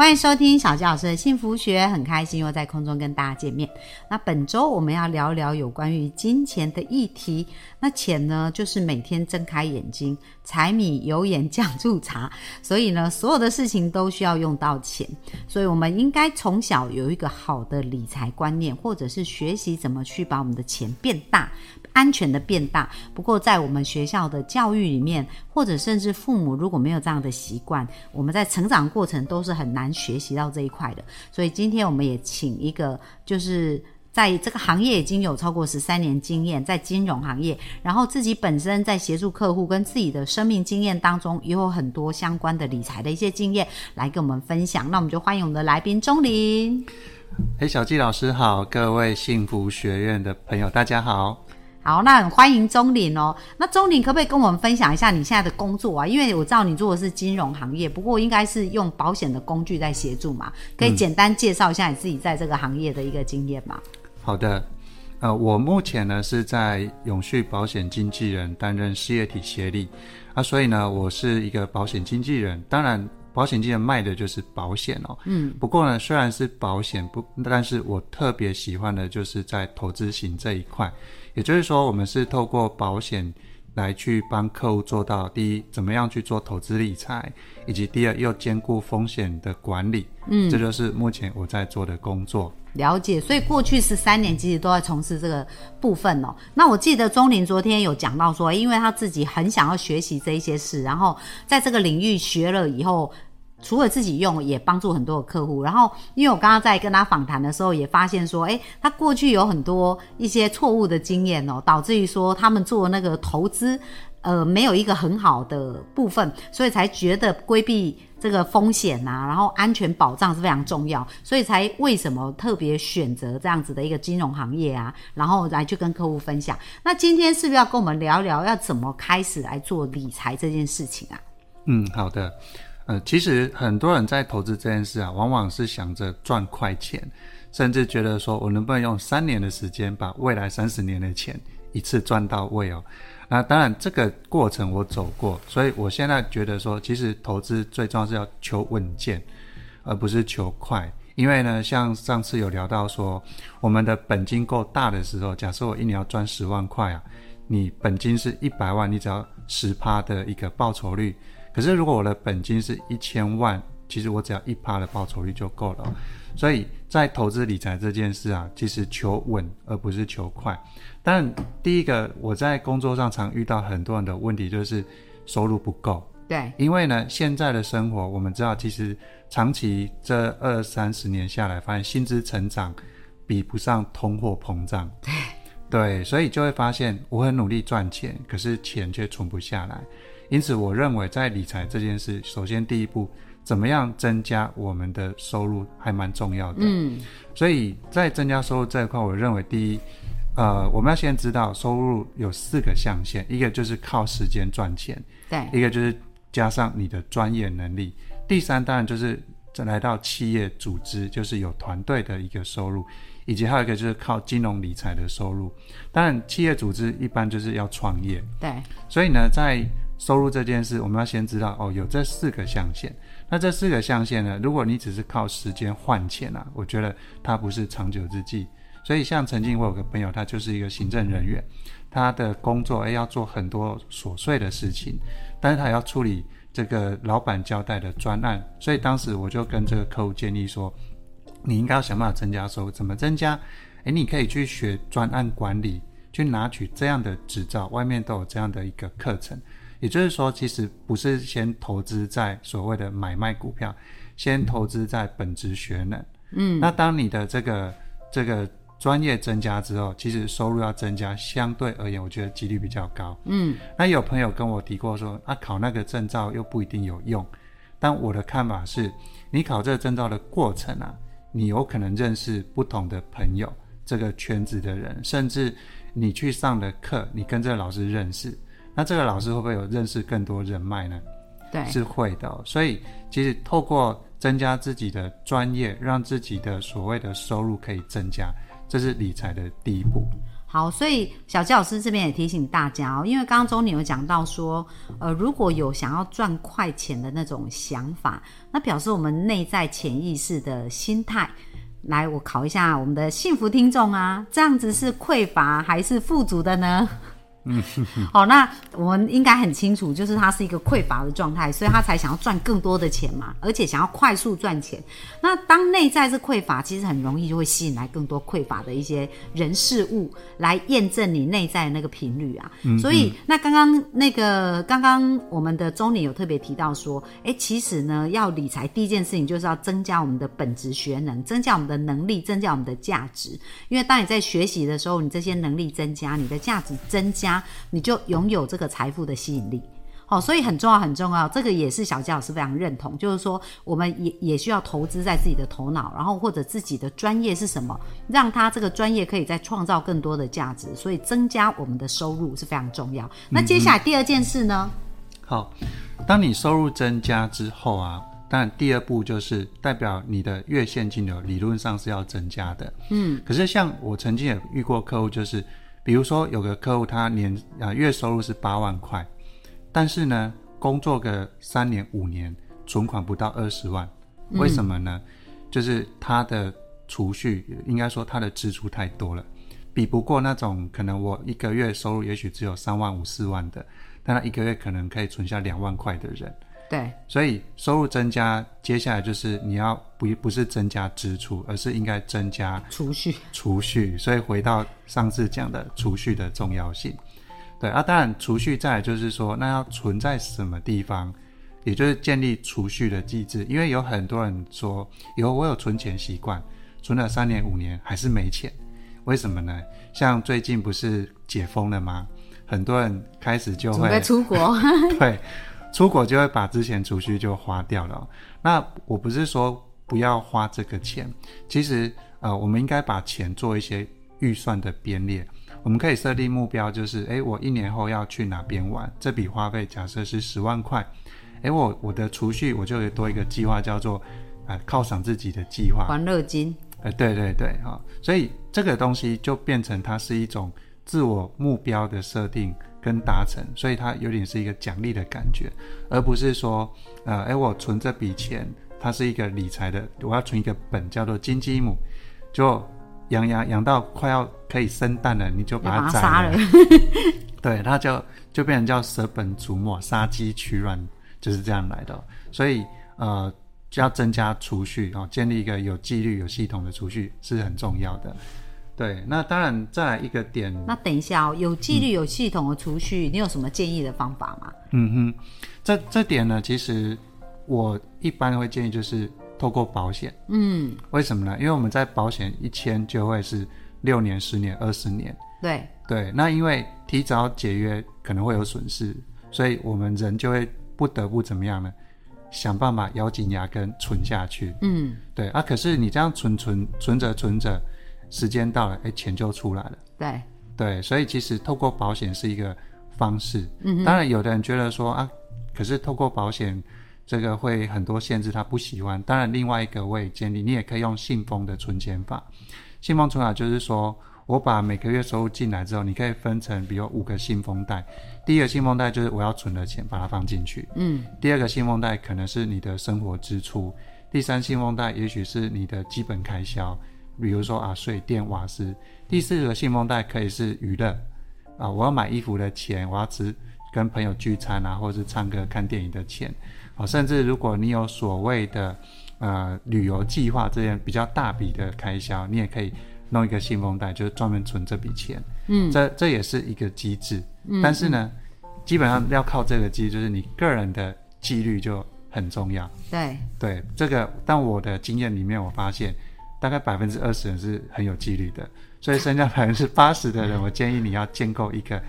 欢迎收听小吉老师的幸福学，很开心又在空中跟大家见面。那本周我们要聊聊有关于金钱的议题。那钱呢，就是每天睁开眼睛，柴米油盐酱醋茶，所以呢，所有的事情都需要用到钱。所以我们应该从小有一个好的理财观念，或者是学习怎么去把我们的钱变大。安全的变大，不过在我们学校的教育里面，或者甚至父母如果没有这样的习惯，我们在成长过程都是很难学习到这一块的。所以今天我们也请一个，就是在这个行业已经有超过十三年经验，在金融行业，然后自己本身在协助客户跟自己的生命经验当中，也有很多相关的理财的一些经验来跟我们分享。那我们就欢迎我们的来宾钟林。哎，小纪老师好，各位幸福学院的朋友，大家好。好，那很欢迎钟林哦。那钟林可不可以跟我们分享一下你现在的工作啊？因为我知道你做的是金融行业，不过应该是用保险的工具在协助嘛。可以简单介绍一下你自己在这个行业的一个经验吗？好的，呃，我目前呢是在永续保险经纪人担任事业体协力啊，所以呢我是一个保险经纪人。当然，保险经纪人卖的就是保险哦。嗯。不过呢，虽然是保险不，但是我特别喜欢的就是在投资型这一块。也就是说，我们是透过保险来去帮客户做到第一，怎么样去做投资理财，以及第二又兼顾风险的管理。嗯，这就是目前我在做的工作。了解，所以过去十三年其实都在从事这个部分哦。那我记得钟林昨天有讲到说，因为他自己很想要学习这一些事，然后在这个领域学了以后。除了自己用，也帮助很多的客户。然后，因为我刚刚在跟他访谈的时候，也发现说，诶，他过去有很多一些错误的经验哦，导致于说他们做那个投资，呃，没有一个很好的部分，所以才觉得规避这个风险呐，然后安全保障是非常重要，所以才为什么特别选择这样子的一个金融行业啊，然后来去跟客户分享。那今天是不是要跟我们聊聊，要怎么开始来做理财这件事情啊？嗯，好的。呃，其实很多人在投资这件事啊，往往是想着赚快钱，甚至觉得说我能不能用三年的时间把未来三十年的钱一次赚到位哦。那当然这个过程我走过，所以我现在觉得说，其实投资最重要是要求稳健，而不是求快。因为呢，像上次有聊到说，我们的本金够大的时候，假设我一年要赚十万块啊，你本金是一百万，你只要十趴的一个报酬率。可是，如果我的本金是一千万，其实我只要一趴的报酬率就够了。所以在投资理财这件事啊，其实求稳而不是求快。但第一个，我在工作上常遇到很多人的问题就是收入不够。对，因为呢，现在的生活我们知道，其实长期这二三十年下来，发现薪资成长比不上通货膨胀。对，对，所以就会发现我很努力赚钱，可是钱却存不下来。因此，我认为在理财这件事，首先第一步，怎么样增加我们的收入还蛮重要的。嗯，所以在增加收入这一块，我认为第一，呃，我们要先知道收入有四个象限，一个就是靠时间赚钱，对，一个就是加上你的专业能力，第三当然就是来到企业组织，就是有团队的一个收入，以及还有一个就是靠金融理财的收入。当然，企业组织一般就是要创业，对，所以呢，在收入这件事，我们要先知道哦，有这四个象限。那这四个象限呢，如果你只是靠时间换钱啊，我觉得它不是长久之计。所以，像曾经我有个朋友，他就是一个行政人员，他的工作诶要做很多琐碎的事情，但是他要处理这个老板交代的专案。所以当时我就跟这个客户建议说，你应该要想办法增加收入。怎么增加？诶，你可以去学专案管理，去拿取这样的执照，外面都有这样的一个课程。也就是说，其实不是先投资在所谓的买卖股票，先投资在本职学能。嗯，那当你的这个这个专业增加之后，其实收入要增加，相对而言，我觉得几率比较高。嗯，那有朋友跟我提过说，啊，考那个证照又不一定有用。但我的看法是，你考这个证照的过程啊，你有可能认识不同的朋友，这个圈子的人，甚至你去上的课，你跟这个老师认识。那这个老师会不会有认识更多人脉呢？对，是会的哦、所以其实透过增加自己的专业，让自己的所谓的收入可以增加，这是理财的第一步。好，所以小吉老师这边也提醒大家哦，因为刚刚周你有讲到说，呃，如果有想要赚快钱的那种想法，那表示我们内在潜意识的心态。来，我考一下我们的幸福听众啊，这样子是匮乏还是富足的呢？嗯，好，那我们应该很清楚，就是他是一个匮乏的状态，所以他才想要赚更多的钱嘛，而且想要快速赚钱。那当内在是匮乏，其实很容易就会吸引来更多匮乏的一些人事物来验证你内在的那个频率啊。所以，那刚刚那个刚刚我们的中年有特别提到说，哎，其实呢，要理财第一件事情就是要增加我们的本职学能，增加我们的能力，增加我们的价值。因为当你在学习的时候，你这些能力增加，你的价值增加。你就拥有这个财富的吸引力，好，所以很重要，很重要。这个也是小佳老师非常认同，就是说，我们也也需要投资在自己的头脑，然后或者自己的专业是什么，让他这个专业可以再创造更多的价值，所以增加我们的收入是非常重要。那接下来第二件事呢？好，当你收入增加之后啊，当然第二步就是代表你的月现金流理论上是要增加的。嗯，可是像我曾经也遇过客户，就是。比如说，有个客户他年啊月收入是八万块，但是呢，工作个三年五年，存款不到二十万，为什么呢？就是他的储蓄，应该说他的支出太多了，比不过那种可能我一个月收入也许只有三万五四万的，但他一个月可能可以存下两万块的人。对，所以收入增加，接下来就是你要不不是增加支出，而是应该增加储蓄。储蓄，所以回到上次讲的储蓄的重要性。对啊，当然储蓄再就是说，那要存在什么地方，也就是建立储蓄的机制。因为有很多人说，有我有存钱习惯，存了三年五年还是没钱，为什么呢？像最近不是解封了吗？很多人开始就会出国，对。出国就会把之前储蓄就花掉了。那我不是说不要花这个钱，其实呃，我们应该把钱做一些预算的编列。我们可以设定目标，就是诶，我一年后要去哪边玩，这笔花费假设是十万块，诶，我我的储蓄我就多一个计划，叫做呃犒赏自己的计划，欢乐金。呃，对对对，哈，所以这个东西就变成它是一种自我目标的设定。跟达成，所以它有点是一个奖励的感觉，而不是说，呃，哎，我存这笔钱，它是一个理财的，我要存一个本叫做金鸡母，就养养养到快要可以生蛋了，你就把它杀了，对，它就就变成叫舍本逐末，杀鸡取卵，就是这样来的。所以，呃，就要增加储蓄哦，建立一个有纪律、有系统的储蓄是很重要的。对，那当然再来一个点。那等一下哦，有纪律、有系统的储蓄，你有什么建议的方法吗？嗯哼，这这点呢，其实我一般会建议就是透过保险。嗯，为什么呢？因为我们在保险一签就会是六年、十年、二十年。对对，那因为提早解约可能会有损失，所以我们人就会不得不怎么样呢？想办法咬紧牙根存下去。嗯，对啊，可是你这样存存存着存着。时间到了，哎，钱就出来了。对对，所以其实透过保险是一个方式。嗯，当然有的人觉得说啊，可是透过保险这个会很多限制，他不喜欢。当然，另外一个我也建议，你也可以用信封的存钱法。信封存法就是说我把每个月收入进来之后，你可以分成比如五个信封袋。第一个信封袋就是我要存的钱，把它放进去。嗯。第二个信封袋可能是你的生活支出。第三信封袋也许是你的基本开销。比如说啊，水电瓦斯。第四个信封袋可以是娱乐啊，我要买衣服的钱，我要吃跟朋友聚餐啊，或者是唱歌看电影的钱。哦，甚至如果你有所谓的呃旅游计划这样比较大笔的开销，你也可以弄一个信封袋，就是专门存这笔钱。嗯，这这也是一个机制。嗯，但是呢，基本上要靠这个机制，就是你个人的纪律就很重要。对对，这个但我的经验里面，我发现。大概百分之二十人是很有纪律的，所以剩下百分之八十的人，我建议你要建构一个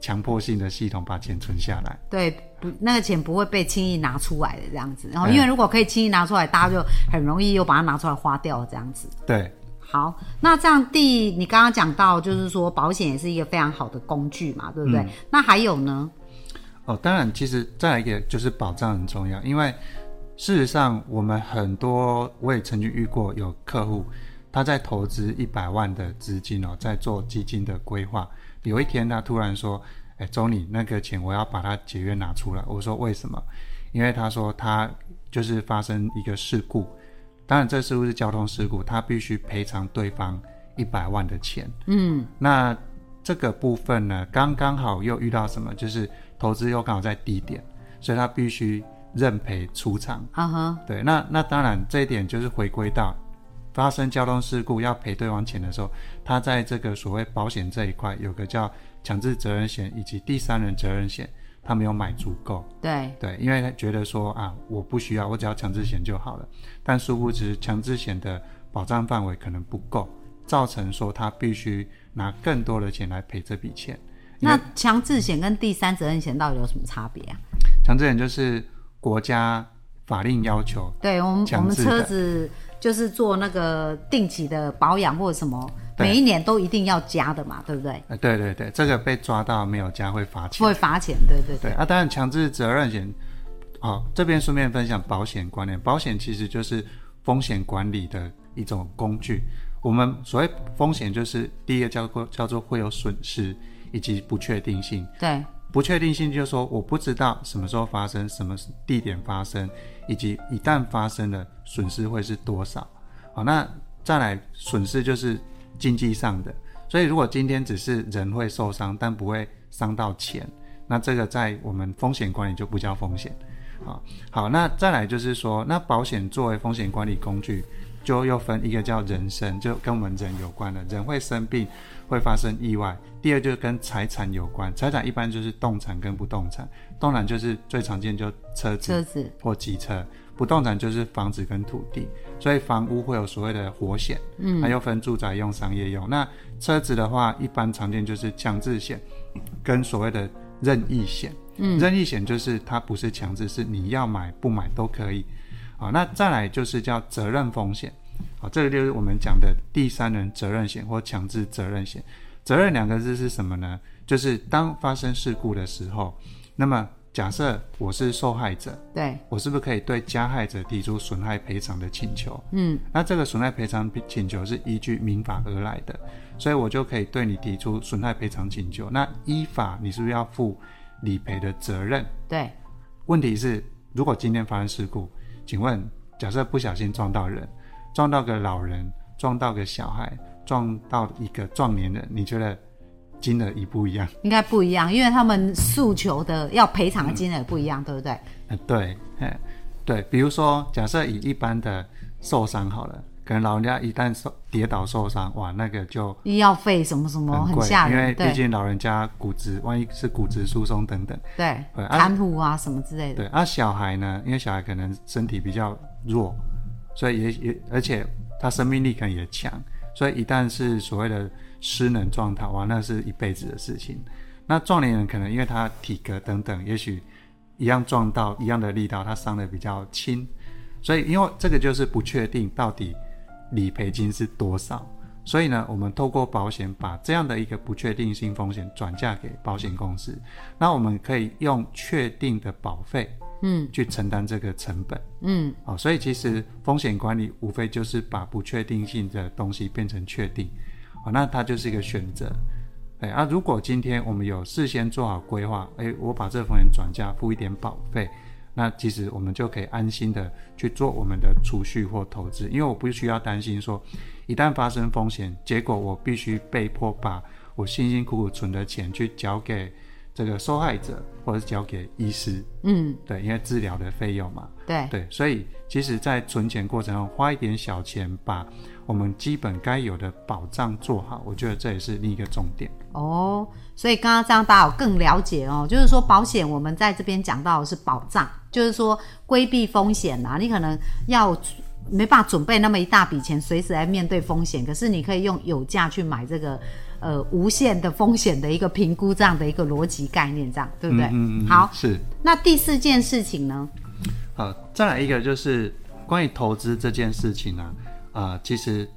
强迫性的系统，把钱存下来。对，不，那个钱不会被轻易拿出来的这样子。然后，因为如果可以轻易拿出来，大家就很容易又把它拿出来花掉这样子。对，好，那这样第你刚刚讲到，就是说保险也是一个非常好的工具嘛，对不对？那还有呢？哦，当然，其实再来一个就是保障很重要，因为事实上我们很多我也曾经遇过有客户，他在投资一百万的资金哦，在做基金的规划，有一天他突然说：“哎，周你那个钱我要把它解约拿出来。”我说：“为什么？”因为他说他就是发生一个事故，当然这事故是交通事故，他必须赔偿对方一百万的钱。嗯，那这个部分呢，刚刚好又遇到什么？就是投资又刚好在低点，所以他必须认赔出场。啊哈，对，那那当然这一点就是回归到发生交通事故要赔对方钱的时候，他在这个所谓保险这一块有个叫强制责任险以及第三人责任险，他没有买足够。对，对，因为他觉得说啊，我不需要，我只要强制险就好了。但殊不知，强制险的保障范围可能不够，造成说他必须拿更多的钱来赔这笔钱。那强制险跟第三责任险到底有什么差别啊？强制险就是国家法令要求，对我们我们车子就是做那个定期的保养或者什么，每一年都一定要加的嘛，对不对？呃，对对对，这个被抓到没有加会罚钱。会罚钱，对对对啊，当然强制责任险，好、这边顺便分享保险观念。保险其实就是风险管理的一种工具。我们所谓风险，就是第一个叫做叫做会有损失以及不确定性。对不确定性就是说我不知道什么时候发生，什么地点发生，以及一旦发生了损失会是多少。好，那再来损失就是经济上的，所以如果今天只是人会受伤，但不会伤到钱，那这个在我们风险管理就不叫风险。好，好，那再来就是说，那保险作为风险管理工具，就又分一个叫人生，就跟我们人有关的，人会生病，会发生意外。第二就是跟财产有关，财产一般就是动产跟不动产，动产就是最常见就车子车子，或机车，不动产就是房子跟土地，所以房屋会有所谓的火险，嗯，还又分住宅用、商业用。那车子的话，一般常见就是强制险跟所谓的任意险，嗯，任意险就是它不是强制，是你要买不买都可以，啊，那再来就是叫责任风险，好，这个就是我们讲的第三人责任险或强制责任险。责任两个字是什么呢？就是当发生事故的时候，那么假设我是受害者，对，我是不是可以对加害者提出损害赔偿的请求？嗯，那这个损害赔偿请求是依据民法而来的，所以我就可以对你提出损害赔偿请求。那依法你是不是要负理赔的责任？对，问题是，如果今天发生事故，请问，假设不小心撞到人，撞到个老人，撞到个小孩，撞到一个壮年人，你觉得金额一不一样？应该不一样，因为他们诉求的要赔偿的金额不一样，对不对？呃，对，哎，对，比如说，假设以一般的受伤好了，可能老人家一旦受跌倒受伤，哇，那个就医药费什么什么很吓人，因为毕竟老人家骨质，万一是骨质疏松等等，对，对啊看护啊什么之类的，对。啊，小孩呢，因为小孩可能身体比较弱，所以也也，而且他生命力可能也强，所以一旦是所谓的失能状态，哇，那是一辈子的事情。那壮年人可能因为他体格等等，也许一样撞到一样的力道，他伤的比较轻，所以因为这个就是不确定到底理赔金是多少，所以呢，我们透过保险把这样的一个不确定性风险转嫁给保险公司，那我们可以用确定的保费，嗯。去承担这个成本。嗯，哦，所以其实风险管理无非就是把不确定性的东西变成确定，哦，那它就是一个选择。哎啊，如果今天我们有事先做好规划，哎，我把这风险转嫁，付一点保费，那其实我们就可以安心的去做我们的储蓄或投资，因为我不需要担心说，一旦发生风险，结果我必须被迫把我辛辛苦苦存的钱去交给这个受害者，或者是交给医师，嗯，对，因为治疗的费用嘛。对，对，所以其实，在存钱过程中花一点小钱，把我们基本该有的保障做好，我觉得这也是另一个重点。哦，所以刚刚这样大家有更了解哦，就是说保险我们在这边讲到的是保障，就是说规避风险啊，你可能要没办法准备那么一大笔钱，随时来面对风险，可是你可以用有价去买这个呃无限的风险的一个评估这样的一个逻辑概念，这样对不对？嗯嗯嗯，好，是那第四件事情呢？好，再来一个就是关于投资这件事情呢、啊，其实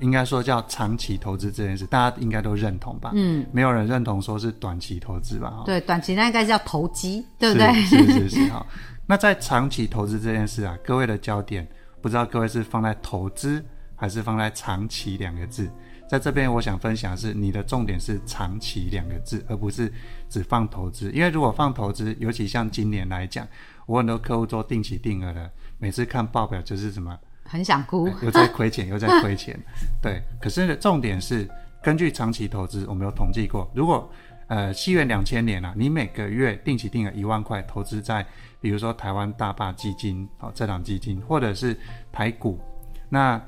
应该说叫长期投资这件事，大家应该都认同吧？嗯，没有人认同说是短期投资吧？对，短期那应该叫投机，对不对？是是是是哈。那在长期投资这件事啊，各位的焦点不知道各位是放在投资还是放在长期两个字？在这边我想分享的是，你的重点是长期两个字，而不是只放投资。因为如果放投资，尤其像今年来讲，我很多客户做定期定额的，每次看报表就是什么。很想哭，又在亏钱，又在亏钱。对，可是重点是根据长期投资，我们有统计过，如果呃西元两千年啊，你每个月定期定额一万块投资在，比如说台湾大坝基金哦，这档基金，或者是台股，那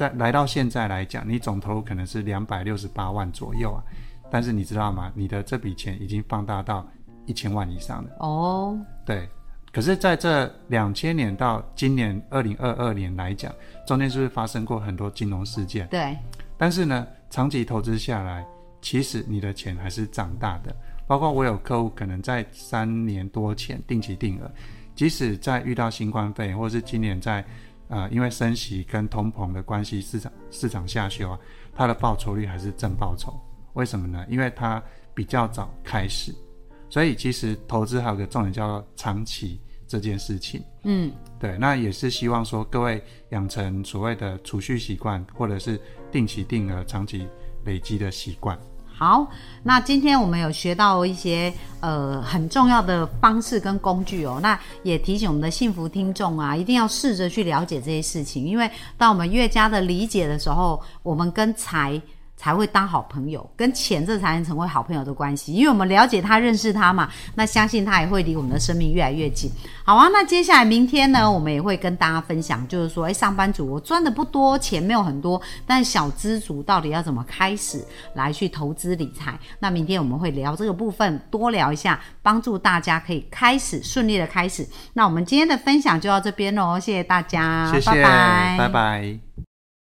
在来到现在来讲，你总投入可能是两百六十八万左右啊。但是你知道吗？你的这笔钱已经放大到一千万以上了。哦，对。可是，在这两千年到今年二零二二年来讲，中间是不是发生过很多金融事件？对。但是呢，长期投资下来，其实你的钱还是长大的。包括我有客户可能在三年多前定期定额，即使在遇到新冠肺炎，或者是今年在呃因为升息跟通膨的关系，市场市场下修啊，它的报酬率还是正报酬。为什么呢？因为它比较早开始。所以其实投资还有个重点叫做长期这件事情，嗯，对，那也是希望说各位养成所谓的储蓄习惯，或者是定期定额、长期累积的习惯。好，那今天我们有学到一些呃很重要的方式跟工具哦，那也提醒我们的幸福听众啊，一定要试着去了解这些事情，因为当我们越加的理解的时候，我们跟财。才会当好朋友，跟钱这才能成为好朋友的关系，因为我们了解他、认识他嘛，那相信他也会离我们的生命越来越近。好啊，那接下来明天呢，我们也会跟大家分享，就是说，哎，上班族我赚的不多，钱没有很多，但小资族到底要怎么开始来去投资理财？那明天我们会聊这个部分，多聊一下，帮助大家可以开始顺利的开始。那我们今天的分享就到这边喽，谢谢大家，谢谢，拜拜。